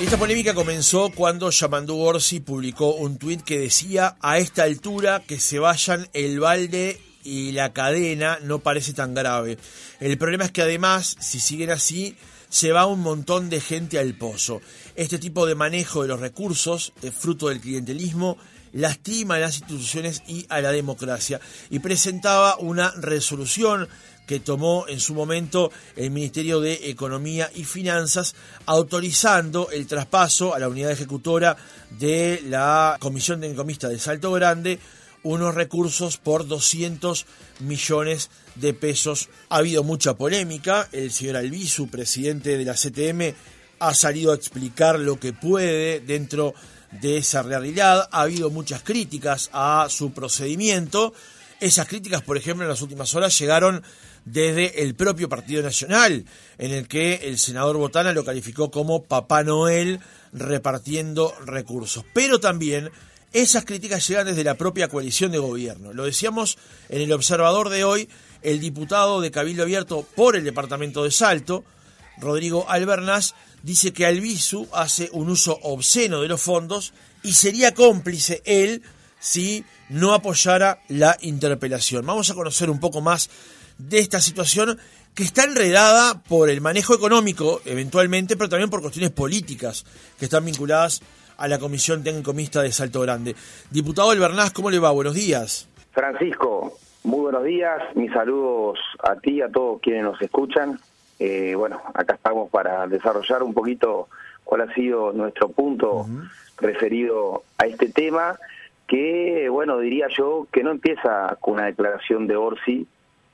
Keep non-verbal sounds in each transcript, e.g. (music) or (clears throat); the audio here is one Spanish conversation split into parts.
Esta polémica comenzó cuando Yamandu Orsi publicó un tuit que decía a esta altura que se vayan el balde y la cadena no parece tan grave. El problema es que además, si siguen así, se va un montón de gente al pozo. Este tipo de manejo de los recursos, fruto del clientelismo, lastima a las instituciones y a la democracia. Y presentaba una resolución que tomó en su momento el Ministerio de Economía y Finanzas, autorizando el traspaso a la unidad ejecutora de la Comisión de Encomista de Salto Grande unos recursos por 200 millones de pesos. Ha habido mucha polémica, el señor Albizu, presidente de la CTM, ha salido a explicar lo que puede dentro de esa realidad, ha habido muchas críticas a su procedimiento, esas críticas, por ejemplo, en las últimas horas llegaron desde el propio Partido Nacional, en el que el senador Botana lo calificó como Papá Noel repartiendo recursos. Pero también esas críticas llegan desde la propia coalición de gobierno. Lo decíamos en el observador de hoy, el diputado de Cabildo Abierto por el departamento de Salto, Rodrigo Albernaz, dice que Albizu hace un uso obsceno de los fondos y sería cómplice él si no apoyara la interpelación. Vamos a conocer un poco más de esta situación que está enredada por el manejo económico, eventualmente, pero también por cuestiones políticas que están vinculadas a la Comisión Técnico Mixta de Salto Grande. Diputado Albernaz, ¿cómo le va? Buenos días. Francisco, muy buenos días. Mis saludos a ti y a todos quienes nos escuchan. Eh, bueno, acá estamos para desarrollar un poquito cuál ha sido nuestro punto referido a este tema, que, bueno, diría yo que no empieza con una declaración de Orsi,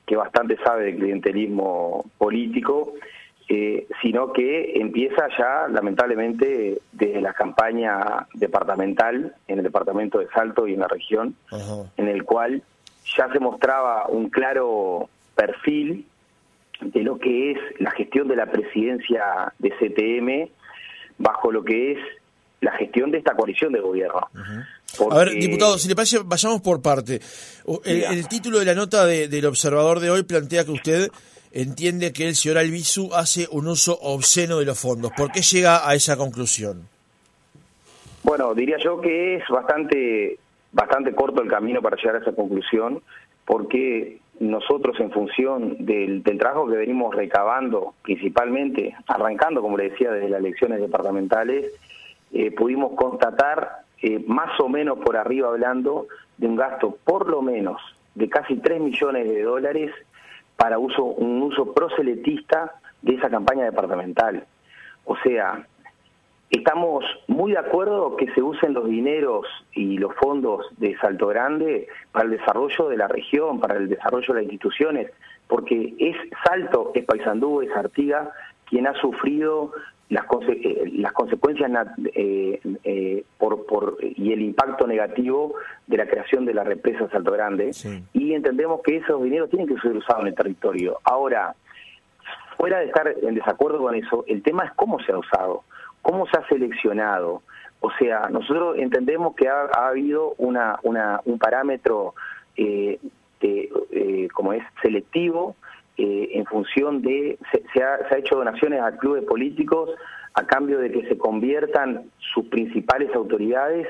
que bastante sabe de clientelismo político, eh, sino que empieza ya, lamentablemente, desde la campaña departamental, en el departamento de Salto y en la región, en el cual ya se mostraba un claro perfil de lo que es la gestión de la presidencia de CTM bajo lo que es la gestión de esta coalición de gobierno. A ver, diputado, si le parece, vayamos por parte. El, título de la nota del observador de hoy plantea que usted entiende que el señor Albizu hace un uso obsceno de los fondos. ¿Por qué llega a esa conclusión? Bueno, diría yo que es bastante, bastante corto el camino para llegar a esa conclusión, porque nosotros en función del, trabajo que venimos recabando, principalmente, arrancando, como le decía, desde las elecciones departamentales, eh, pudimos constatar, eh, más o menos por arriba hablando, de un gasto por lo menos de casi 3 millones de dólares para uso un uso proseletista de esa campaña departamental. O sea, estamos muy de acuerdo que se usen los dineros y los fondos de Salto Grande para el desarrollo de la región, para el desarrollo de las instituciones, porque es Salto, es Paysandú, es Artiga quien ha sufrido las, eh, las consecuencias eh, eh, por, por, y el impacto negativo de la creación de la represa Salto Grande y entendemos que esos dineros tienen que ser usados en el territorio. Ahora, fuera de estar en desacuerdo con eso, el tema es cómo se ha usado, cómo se ha seleccionado. O sea, nosotros entendemos que ha, habido una, una, un parámetro eh, como es selectivo eh, en función de, se, ha, hecho donaciones a clubes políticos a cambio de que se conviertan sus principales autoridades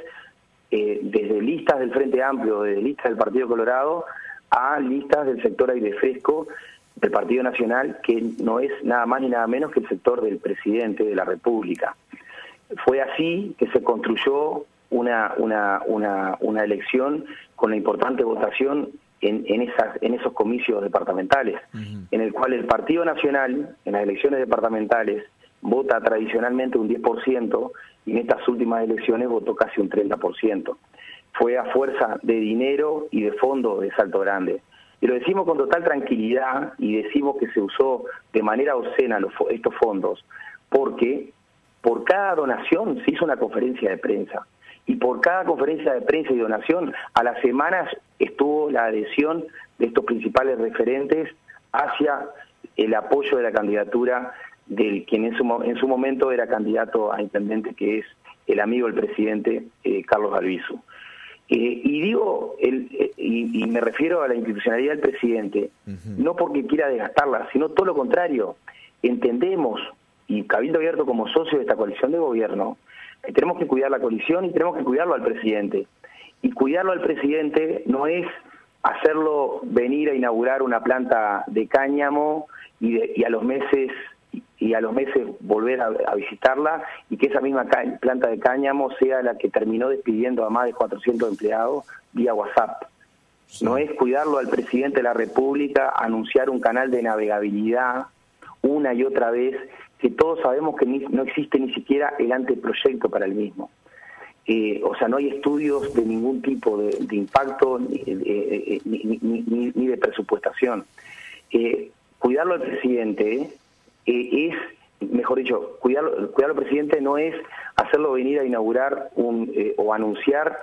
eh, desde listas del Frente Amplio, desde listas del Partido Colorado, a listas del sector aire fresco del Partido Nacional, que no es nada más ni nada menos que el sector del presidente de la República. Fue así que se construyó una, una, una, una elección con la importante votación en, esas, en esos comicios departamentales, en el cual el Partido Nacional, en las elecciones departamentales, vota tradicionalmente un 10% y en estas últimas elecciones votó casi un 30%. Fue a fuerza de dinero y de fondos de Salto Grande. Y lo decimos con total tranquilidad y decimos que se usó de manera obscena los, estos fondos, porque por cada donación se hizo una conferencia de prensa y por cada conferencia de prensa y donación, a las semanas estuvo la adhesión de estos principales referentes hacia el apoyo de la candidatura del quien en su, en su momento era candidato a intendente, que es el amigo del presidente eh, Carlos Albizu. Eh, y digo, el, eh, y, me refiero a la institucionalidad del presidente, no porque quiera desgastarla, sino todo lo contrario. Entendemos y Cabildo Abierto como socio de esta coalición de gobierno, tenemos que cuidar la coalición y tenemos que cuidarlo al presidente. Y cuidarlo al presidente no es hacerlo venir a inaugurar una planta de cáñamo y, a los meses y a los meses volver a, visitarla y que esa misma planta de cáñamo sea la que terminó despidiendo a más de 400 empleados vía WhatsApp. No es cuidarlo al presidente de la República, anunciar un canal de navegabilidad una y otra vez, que todos sabemos que no existe ni siquiera el anteproyecto para el mismo. Eh, o sea, no hay estudios de ningún tipo de, impacto ni, ni, de presupuestación. Eh, cuidarlo al presidente eh, es, mejor dicho, cuidarlo, cuidarlo al presidente no es hacerlo venir a inaugurar un, o anunciar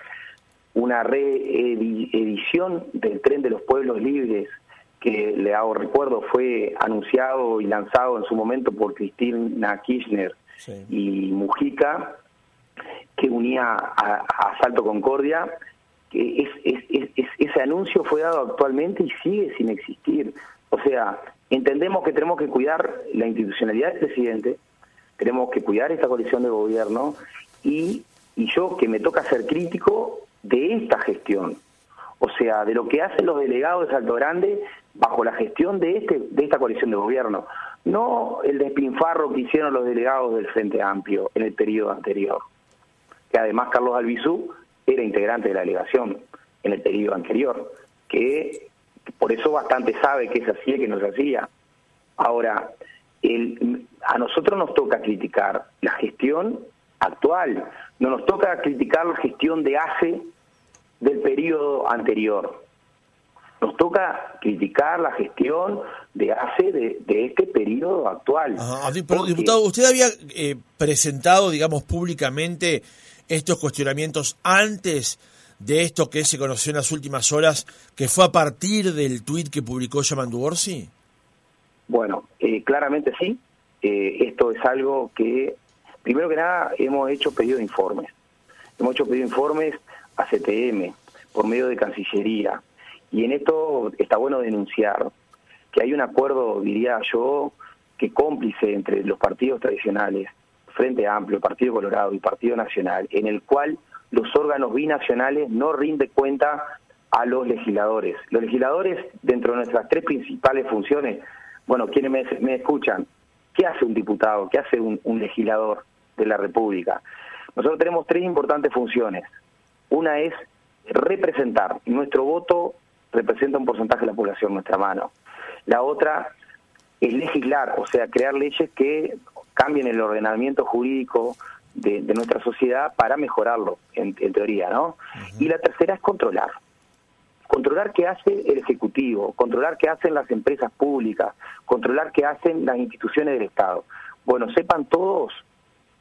una reedición del tren de los pueblos libres que le hago recuerdo fue anunciado y lanzado en su momento por Cristina Kirchner y Mujica que unía a, Salto Concordia que ese anuncio fue dado actualmente y sigue sin existir. O sea entendemos que tenemos que cuidar la institucionalidad del presidente tenemos que cuidar esta coalición de gobierno y, y yo que me toca ser crítico de esta gestión, o sea, de lo que hacen los delegados de Salto Grande bajo la gestión de este de esta coalición de gobierno, no el despinfarro que hicieron los delegados del Frente Amplio en el periodo anterior, que además Carlos Albizú era integrante de la delegación en el periodo anterior, que por eso bastante sabe que se hacía y que no se hacía. Ahora, a nosotros nos toca criticar la gestión actual, no nos toca criticar la gestión de hace del periodo anterior. Nos toca criticar la gestión de hace de, este periodo actual. pero, diputado, usted había eh, presentado, digamos, públicamente estos cuestionamientos antes de esto que se conoció en las últimas horas, que fue a partir del tuit que publicó Yamandu Orsi? Bueno, eh, claramente sí. Eh, esto es algo que, primero que nada, hemos hecho pedido de informes. Hemos hecho pedido de informes a CTM, por medio de Cancillería. Y en esto está bueno denunciar que hay un acuerdo, diría yo, que cómplice entre los partidos tradicionales, Frente Amplio, Partido Colorado y Partido Nacional, en el cual los órganos binacionales no rinden cuenta a los legisladores. Los legisladores, dentro de nuestras tres principales funciones, bueno, quienes me, escuchan, ¿qué hace un diputado? ¿Qué hace un legislador de la República? Nosotros tenemos tres importantes funciones. Una es representar. Nuestro voto representa un porcentaje de la población en nuestra mano. La otra es legislar, o sea, crear leyes que cambien el ordenamiento jurídico de, nuestra sociedad para mejorarlo, en, teoría, ¿no? Y la tercera es controlar. Controlar qué hace el Ejecutivo, controlar qué hacen las empresas públicas, controlar qué hacen las instituciones del Estado. Bueno, sepan todos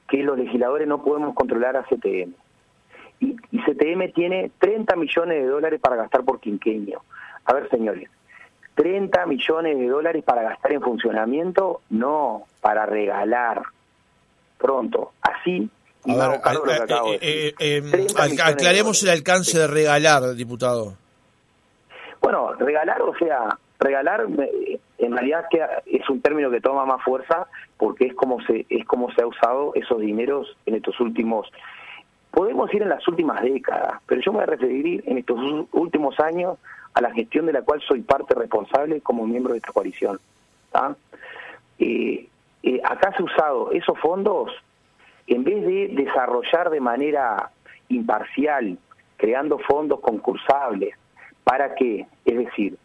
que los legisladores no podemos controlar a CTM y, CTM tiene 30 millones de dólares para gastar por quinquenio. A ver, señores, 30 millones de dólares para gastar en funcionamiento, no, para regalar. Pronto, así. aclaremos el alcance de regalar, diputado. Bueno, regalar, o sea, regalar en realidad que es un término que toma más fuerza porque es como se es como se ha usado esos dineros en estos últimos Podemos ir en las últimas décadas, pero yo me voy a referir en estos últimos años a la gestión de la cual soy parte responsable como miembro de esta coalición. Eh, eh, acá se ha usado esos fondos, en vez de desarrollar de manera imparcial, creando fondos concursables, ¿para qué? Es decir,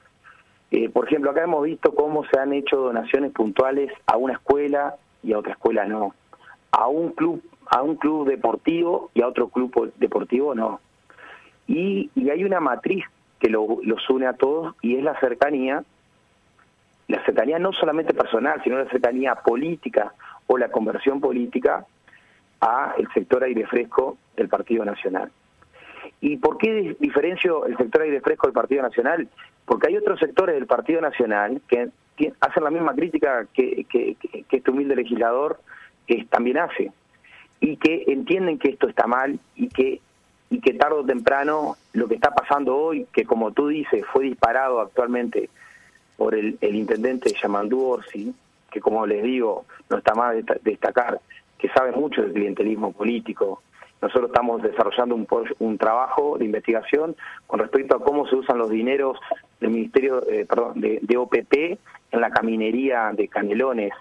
eh, por ejemplo, acá hemos visto cómo se han hecho donaciones puntuales a una escuela y a otra escuela no, a un club a un club deportivo y a otro club deportivo no. Y, y hay una matriz que lo, los une a todos y es la cercanía, la cercanía no solamente personal, sino la cercanía política o la conversión política a el sector aire fresco del Partido Nacional. ¿Y por qué diferencio el sector aire fresco del Partido Nacional? Porque hay otros sectores del Partido Nacional que hacen la misma crítica que, que, que este humilde legislador también hace y que entienden que esto está mal y que y que tarde o temprano lo que está pasando hoy, que como tú dices fue disparado actualmente por el, el intendente Yamandú Orsi, que como les digo, no está más destacar, que sabe mucho del clientelismo político. Nosotros estamos desarrollando un, un trabajo de investigación con respecto a cómo se usan los dineros del Ministerio, eh, perdón, de, de, OPP en la caminería de Canelones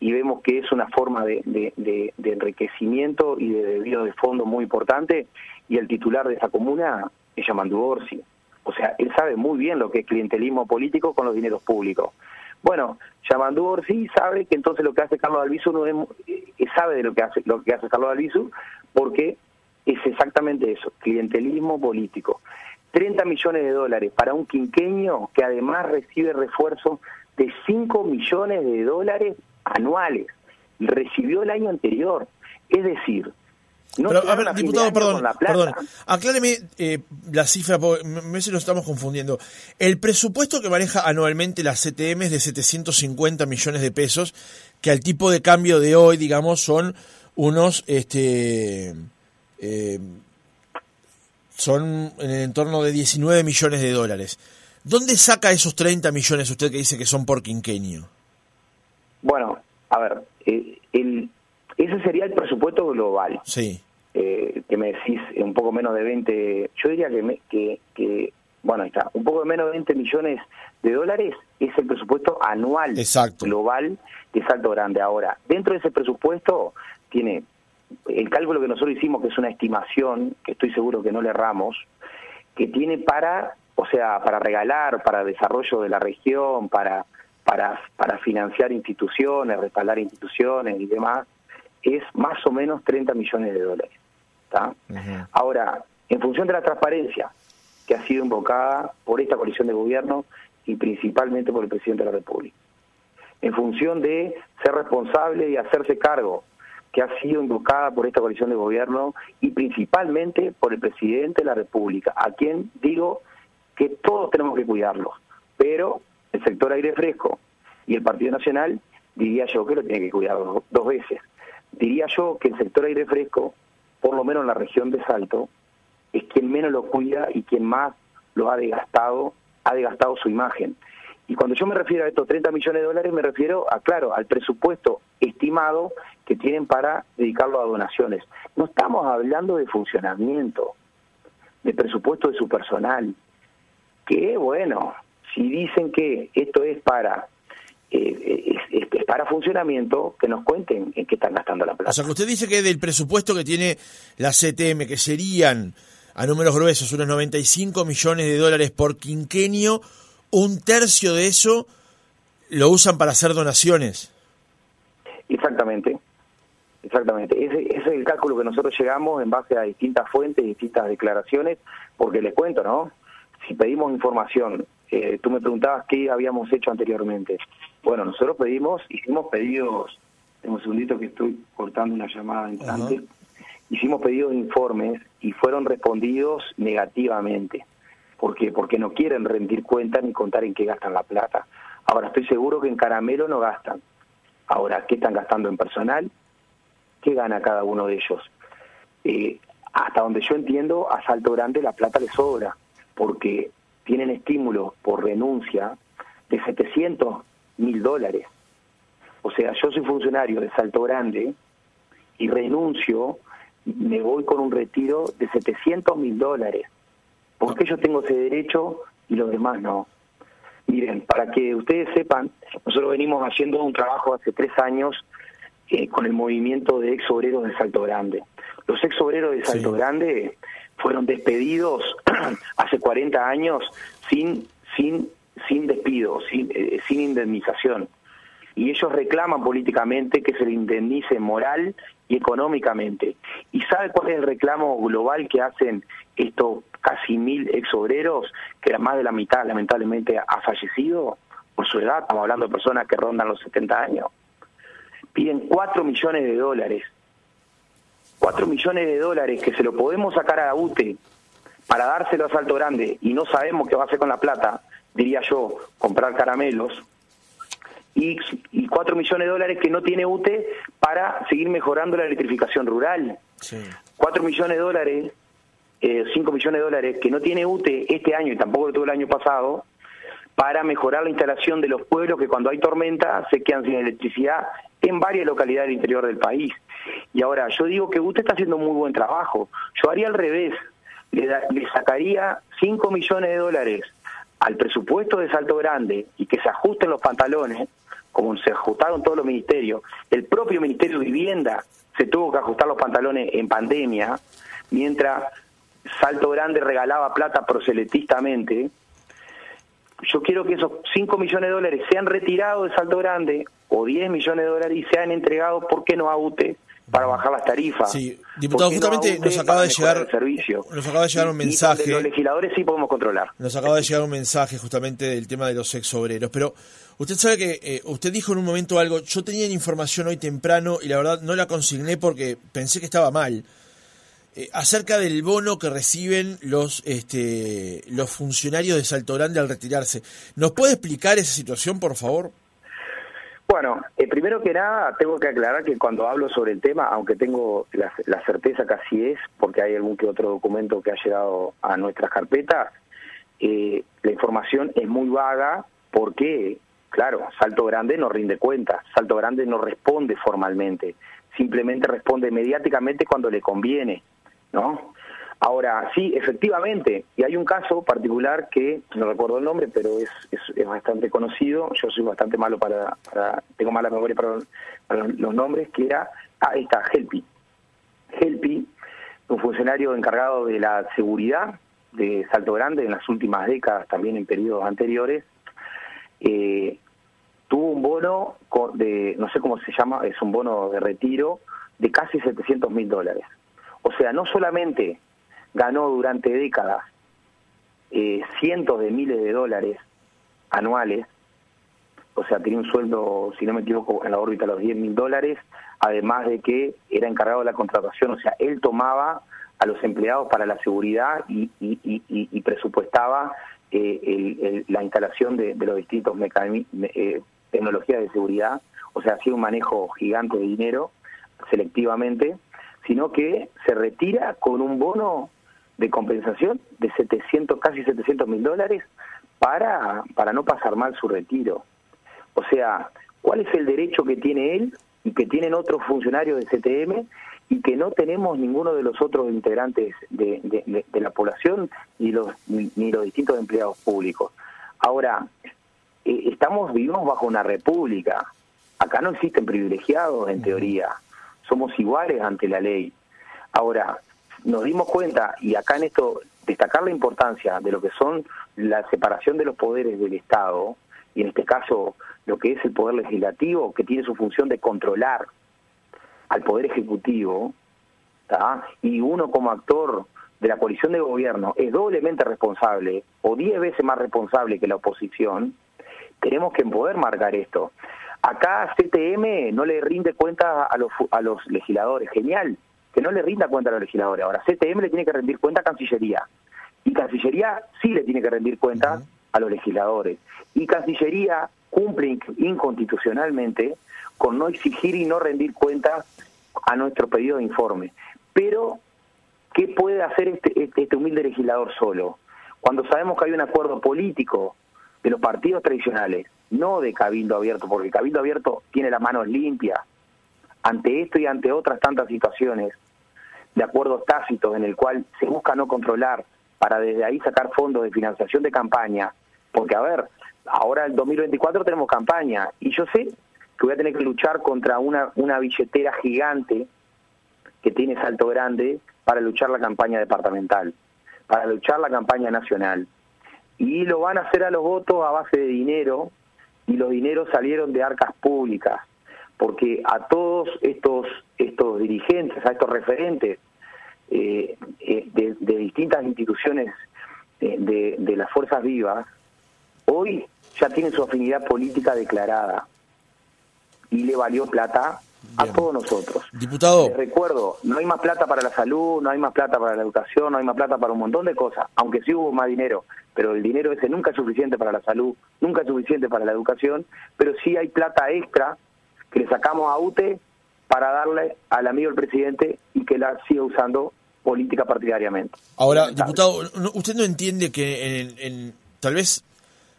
y vemos que es una forma de, enriquecimiento y de debido de fondo muy importante y el titular de esa comuna es Yamandu Orsi. O sea, él sabe muy bien lo que es clientelismo político con los dineros públicos. Bueno, Yamandu Orsi sabe que entonces lo que hace Carlos Albizu no es, eh, sabe de lo que hace lo que hace Carlos Albizu porque es exactamente eso, clientelismo político. 30 millones de dólares para un quinqueño que además recibe refuerzo de 5 millones de dólares anuales. Recibió el año anterior. Es decir, no Pero, a ver, diputado, perdón, perdón, acláreme eh, la cifra, porque me si lo estamos confundiendo. El presupuesto que maneja anualmente la CTM es de 750 millones de pesos, que al tipo de cambio de hoy, digamos, son unos, este, eh, son en el entorno de 19 millones de dólares. ¿Dónde saca esos 30 millones usted que dice que son por quinquenio? Bueno, a ver, eh, el, ese sería el presupuesto global. Sí. Eh, que me decís un poco menos de 20, yo diría que, que, que, bueno, ahí está, un poco menos de 20 millones de dólares es el presupuesto anual global de Salto Grande. Ahora, dentro de ese presupuesto tiene el cálculo que nosotros hicimos, que es una estimación, que estoy seguro que no le erramos, que tiene para, o sea, para regalar, para desarrollo de la región, para, para, para financiar instituciones, respaldar instituciones y demás, es más o menos 30 millones de dólares. Ahora, en función de la transparencia que ha sido invocada por esta coalición de gobierno y principalmente por el presidente de la República, en función de ser responsable y hacerse cargo que ha sido invocada por esta coalición de gobierno y principalmente por el presidente de la República, a quien digo que todos tenemos que cuidarlo, pero el sector aire fresco y el Partido Nacional diría yo que lo tiene que cuidar dos, veces. Diría yo que el sector aire fresco, por lo menos en la región de Salto, es quien menos lo cuida y quien más lo ha desgastado, ha desgastado su imagen. Y cuando yo me refiero a estos 30 millones de dólares, me refiero a, claro, al presupuesto estimado que tienen para dedicarlo a donaciones. No estamos hablando de funcionamiento, de presupuesto de su personal. Que bueno, si dicen que esto es para eh, es, para funcionamiento, que nos cuenten en qué están gastando la plata. O sea, que usted dice que del presupuesto que tiene la CTM, que serían a números gruesos unos 95 millones de dólares por quinquenio, un tercio de eso lo usan para hacer donaciones. Exactamente, exactamente. Ese, es el cálculo que nosotros llegamos en base a distintas fuentes, distintas declaraciones, porque les cuento, ¿no? Si pedimos información, eh, tú me preguntabas qué habíamos hecho anteriormente. Bueno, nosotros pedimos, hicimos pedidos, tengo un segundito que estoy cortando una llamada instante, hicimos pedidos de informes y fueron respondidos negativamente. ¿Por qué? Porque no quieren rendir cuenta ni contar en qué gastan la plata. Ahora, estoy seguro que en caramelo no gastan. Ahora, ¿qué están gastando en personal? ¿Qué gana cada uno de ellos? Eh, hasta donde yo entiendo, a Salto Grande la plata le sobra, porque tienen estímulos por renuncia de 700 mil dólares. O sea, yo soy funcionario de Salto Grande y renuncio, me voy con un retiro de 700 mil dólares. ¿Por qué yo tengo ese derecho y los demás no? Miren, para que ustedes sepan, nosotros venimos haciendo un trabajo hace tres años eh, con el movimiento de ex obreros de Salto Grande. Los ex obreros de Salto Grande fueron despedidos (clears throat) hace 40 años sin, sin, sin despido, sin, eh, sin indemnización. Y ellos reclaman políticamente que se le indemnice moral y económicamente. ¿Y sabe cuál es el reclamo global que hacen estos casi mil ex obreros, que más de la mitad lamentablemente ha fallecido por su edad? Estamos hablando de personas que rondan los 70 años. Piden 4 millones de dólares. 4 millones de dólares que se lo podemos sacar a la UTE para dárselo a Salto Grande y no sabemos qué va a hacer con la plata, diría yo, comprar caramelos, y, y 4 millones de dólares que no tiene UTE para seguir mejorando la electrificación rural. Sí. 4 millones de dólares, eh, 5 millones de dólares que no tiene UTE este año y tampoco lo tuvo el año pasado, para mejorar la instalación de los pueblos que cuando hay tormenta se quedan sin electricidad en varias localidades del interior del país. Y ahora, yo digo que usted está haciendo muy buen trabajo. Yo haría al revés. Le, le sacaría 5 millones de dólares al presupuesto de Salto Grande y que se ajusten los pantalones, como se ajustaron todos los ministerios. El propio Ministerio de Vivienda se tuvo que ajustar los pantalones en pandemia, mientras Salto Grande regalaba plata proseletistamente. Yo quiero que esos 5 millones de dólares sean retirados de Salto Grande o 10 millones de dólares y sean entregados, ¿por qué no a UTE? para bajar las tarifas. Sí, diputado, justamente nos acaba de llegar servicio. nos acaba de llegar un mensaje. los legisladores sí podemos controlar. Nos acaba de llegar un mensaje justamente del tema de los ex obreros, pero usted sabe que eh, usted dijo en un momento algo, yo tenía información hoy temprano y la verdad no la consigné porque pensé que estaba mal. Eh, acerca del bono que reciben los este, los funcionarios de Salto Grande al retirarse. ¿Nos puede explicar esa situación, por favor? Bueno, eh, primero que nada tengo que aclarar que cuando hablo sobre el tema, aunque tengo la, certeza que así es, porque hay algún que otro documento que ha llegado a nuestras carpetas, eh, la información es muy vaga porque, claro, Salto Grande no rinde cuentas, Salto Grande no responde formalmente, simplemente responde mediáticamente cuando le conviene. ¿no? Ahora, sí, efectivamente, y hay un caso particular que, no recuerdo el nombre, pero es, es, bastante conocido, yo soy bastante malo para, tengo mala memoria para, los nombres, que era, ah, está, Helpi. Helpi, un funcionario encargado de la seguridad de Salto Grande en las últimas décadas, también en periodos anteriores, eh, tuvo un bono de, no sé cómo se llama, es un bono de retiro de casi 700 mil dólares. O sea, no solamente ganó durante décadas eh, cientos de miles de dólares anuales, o sea, tenía un sueldo, si no me equivoco, en la órbita de los 10 mil dólares, además de que era encargado de la contratación, o sea, él tomaba a los empleados para la seguridad y, presupuestaba eh, la instalación de, los distintos eh, tecnologías de seguridad, o sea, hacía un manejo gigante de dinero selectivamente sino que se retira con un bono de compensación de 700, casi 700 mil dólares para, para no pasar mal su retiro. O sea, ¿cuál es el derecho que tiene él y que tienen otros funcionarios de CTM y que no tenemos ninguno de los otros integrantes de, de, la población ni los, ni, los distintos empleados públicos? Ahora, eh, estamos vivimos bajo una república. Acá no existen privilegiados, en teoría somos iguales ante la ley. Ahora, nos dimos cuenta, y acá en esto destacar la importancia de lo que son la separación de los poderes del Estado, y en este caso lo que es el poder legislativo, que tiene su función de controlar al poder ejecutivo, y uno como actor de la coalición de gobierno es doblemente responsable o diez veces más responsable que la oposición, tenemos que poder marcar esto. Acá CTM no le rinde cuenta a los, a los legisladores, genial, que no le rinda cuenta a los legisladores. Ahora, CTM le tiene que rendir cuenta a Cancillería. Y Cancillería sí le tiene que rendir cuenta a los legisladores. Y Cancillería cumple inconstitucionalmente con no exigir y no rendir cuenta a nuestro pedido de informe. Pero, ¿qué puede hacer este, este, este humilde legislador solo? Cuando sabemos que hay un acuerdo político de los partidos tradicionales no de Cabildo Abierto, porque Cabildo Abierto tiene las manos limpias ante esto y ante otras tantas situaciones de acuerdos tácitos en el cual se busca no controlar para desde ahí sacar fondos de financiación de campaña, porque a ver, ahora el 2024 tenemos campaña y yo sé que voy a tener que luchar contra una, una billetera gigante que tiene Salto Grande para luchar la campaña departamental, para luchar la campaña nacional. Y lo van a hacer a los votos a base de dinero y los dineros salieron de arcas públicas, porque a todos estos, estos dirigentes, a estos referentes eh, eh, de, distintas instituciones eh, de, las fuerzas vivas, hoy ya tienen su afinidad política declarada y le valió plata a todos nosotros. Diputado. Les recuerdo, no hay más plata para la salud, no hay más plata para la educación, no hay más plata para un montón de cosas, aunque sí hubo más dinero, pero el dinero ese nunca es suficiente para la salud, nunca es suficiente para la educación, pero sí hay plata extra que le sacamos a UTE para darle al amigo del presidente y que la siga usando política partidariamente. Ahora, diputado, ¿usted no entiende que en, tal vez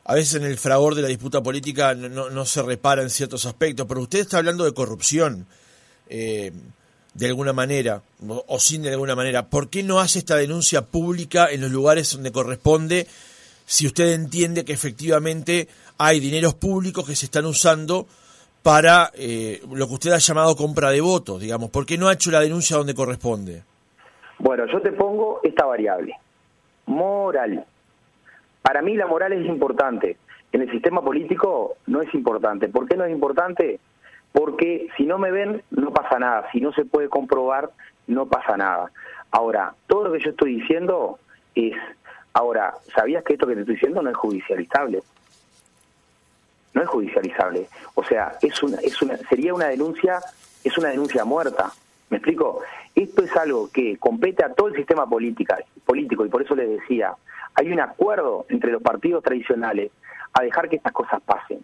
a veces en el fragor de la disputa política no, no se repara en ciertos aspectos, pero usted está hablando de corrupción. Eh, de alguna manera, o, sin de alguna manera, ¿por qué no hace esta denuncia pública en los lugares donde corresponde si usted entiende que efectivamente hay dineros públicos que se están usando para eh, lo que usted ha llamado compra de votos, digamos? ¿Por qué no ha hecho la denuncia donde corresponde? Bueno, yo te pongo esta variable, moral. Para mí la moral es importante. En el sistema político no es importante. ¿Por qué no es importante? porque si no me ven no pasa nada, si no se puede comprobar no pasa nada. Ahora, todo lo que yo estoy diciendo es, ahora, ¿sabías que esto que te estoy diciendo no es judicializable? No es judicializable. O sea, es una, es una, sería una denuncia, es una denuncia muerta. ¿Me explico? Esto es algo que compete a todo el sistema política, político y por eso les decía, hay un acuerdo entre los partidos tradicionales a dejar que estas cosas pasen.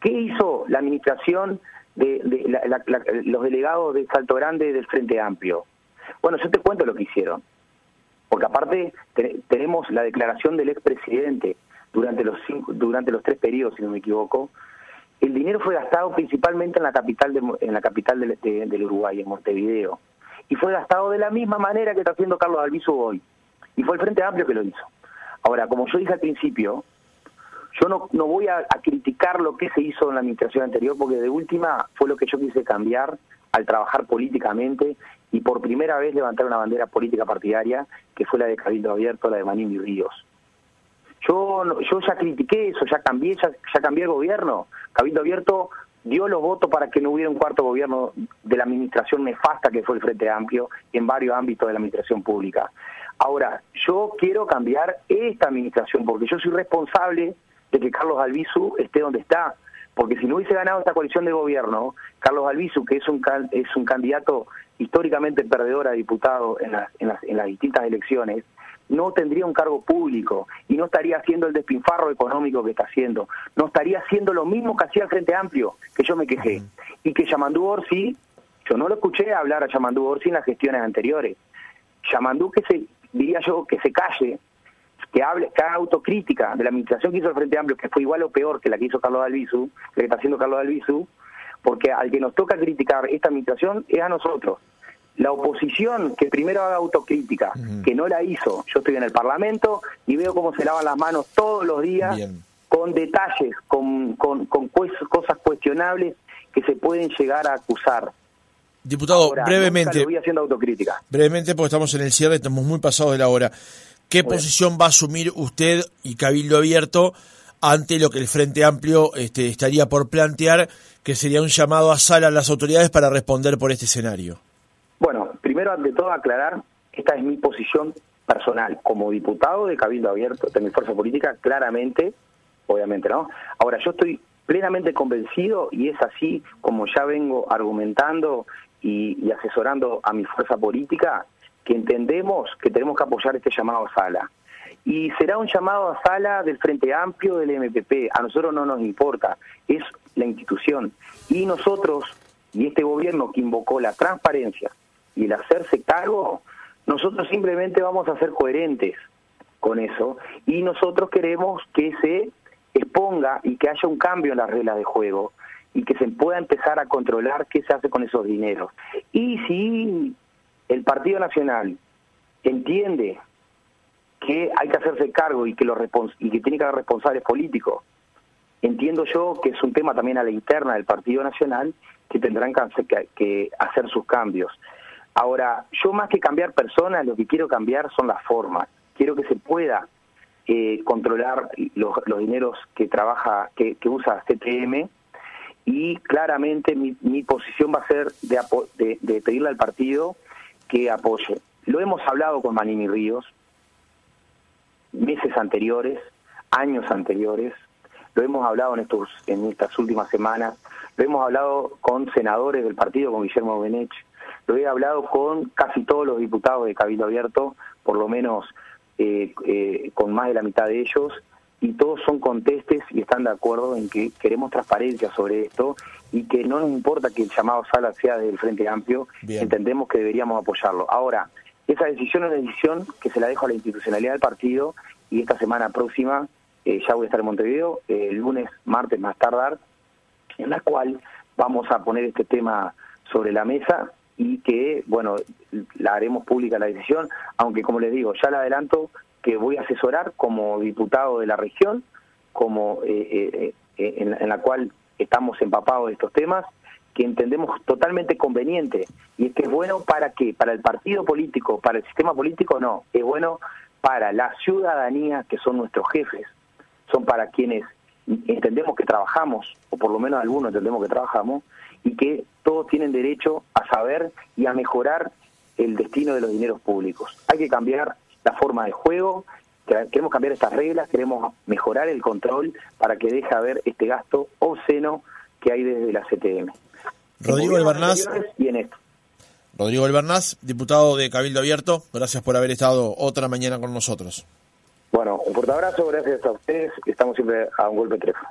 ¿Qué hizo la administración de, los delegados de Salto Grande del Frente Amplio. Bueno, yo te cuento lo que hicieron, porque aparte tenemos la declaración del expresidente durante los cinco, durante los tres periodos, si no me equivoco. El dinero fue gastado principalmente en la capital de, en la capital del Uruguay, en Montevideo, y fue gastado de la misma manera que está haciendo Carlos Albizu hoy, y fue el Frente Amplio que lo hizo. Ahora, como yo dije al principio, yo no, no voy a, criticar lo que se hizo en la administración anterior, porque de última fue lo que yo quise cambiar al trabajar políticamente y por primera vez levantar una bandera política partidaria, que fue la de Cabildo Abierto, la de Manín Ríos. Yo, yo ya critiqué eso, ya cambié, ya, ya cambié el gobierno. Cabildo Abierto dio los votos para que no hubiera un cuarto gobierno de la administración nefasta que fue el Frente Amplio en varios ámbitos de la administración pública. Ahora, yo quiero cambiar esta administración porque yo soy responsable de que Carlos Albizu esté donde está. Porque si no hubiese ganado esta coalición de gobierno, Carlos Albizu, que es un, es un candidato históricamente perdedor a diputado en las, en, las, en las distintas elecciones, no tendría un cargo público y no estaría haciendo el despinfarro económico que está haciendo. No estaría haciendo lo mismo que hacía el Frente Amplio, que yo me quejé. Y que Yamandú Orsi, yo no lo escuché hablar a Yamandú Orsi en las gestiones anteriores. Yamandú que se, diría yo, que se calle, que hable, que haga autocrítica de la administración que hizo el Frente Amplio, que fue igual o peor que la que hizo Carlos Albizu, que está haciendo Carlos Albizu, porque al que nos toca criticar esta administración es a nosotros. La oposición que primero haga autocrítica, que no la hizo. Yo estoy en el Parlamento y veo cómo se lavan las manos todos los días con detalles, con, con, con cosas cuestionables que se pueden llegar a acusar. Diputado, brevemente. Voy haciendo autocrítica. Brevemente, porque estamos en el cierre, estamos muy pasados de la hora. ¿Qué posición va a asumir usted y Cabildo Abierto ante lo que el Frente Amplio este, estaría por plantear, que sería un llamado a sala a las autoridades para responder por este escenario? Primero ante todo aclarar, esta es mi posición personal como diputado de Cabildo Abierto, de mi fuerza política, claramente, obviamente, ¿no? Ahora, yo estoy plenamente convencido y es así como ya vengo argumentando y asesorando a mi fuerza política, que entendemos que tenemos que apoyar este llamado a sala. Y será un llamado a sala del Frente Amplio del MPP. A nosotros no nos importa, es la institución. Y nosotros, y este gobierno que invocó la transparencia y el hacerse cargo, nosotros simplemente vamos a ser coherentes con eso. Y nosotros queremos que se exponga y que haya un cambio en las reglas de juego y que se pueda empezar a controlar qué se hace con esos dineros. Y si el Partido Nacional entiende que hay que hacerse cargo y que, los y que tiene que haber responsables políticos, entiendo yo que es un tema también a la interna del Partido Nacional que tendrán que, hacer sus cambios. Ahora, yo más que cambiar personas, lo que quiero cambiar son las formas. Quiero que se pueda eh, controlar los, dineros que trabaja, que, usa CTM y claramente mi, posición va a ser de, de pedirle al partido que apoye. Lo hemos hablado con Manini Ríos meses anteriores, años anteriores, lo hemos hablado en, estos, en estas últimas semanas, lo hemos hablado con senadores del partido, con Guillermo Benech, lo he hablado con casi todos los diputados de Cabildo Abierto, por lo menos eh, eh, con más de la mitad de ellos, y todos son contestes y están de acuerdo en que queremos transparencia sobre esto y que no nos importa que el llamado sala sea del Frente Amplio, entendemos que deberíamos apoyarlo. Ahora, esa decisión es una decisión que se la dejo a la institucionalidad del partido y esta semana próxima eh, ya voy a estar en Montevideo, el lunes, martes más tardar, en la cual vamos a poner este tema sobre la mesa y que, bueno, la haremos pública la decisión, aunque como les digo, ya le adelanto que voy a asesorar como diputado de la región, como eh, en, en la cual estamos empapados de estos temas que entendemos totalmente conveniente y es que es bueno para qué, para el partido político, para el sistema político no, es bueno para la ciudadanía que son nuestros jefes, son para quienes entendemos que trabajamos, o por lo menos algunos entendemos que trabajamos, y que todos tienen derecho a saber y a mejorar el destino de los dineros públicos. Hay que cambiar la forma de juego, queremos cambiar estas reglas, queremos mejorar el control para que deje haber este gasto obsceno que hay desde la CTM. Rodrigo Albernaz. Rodrigo Albernaz, diputado de Cabildo Abierto, gracias por haber estado otra mañana con nosotros. Bueno, un fuerte abrazo, gracias a ustedes, estamos siempre a un golpe de teléfono.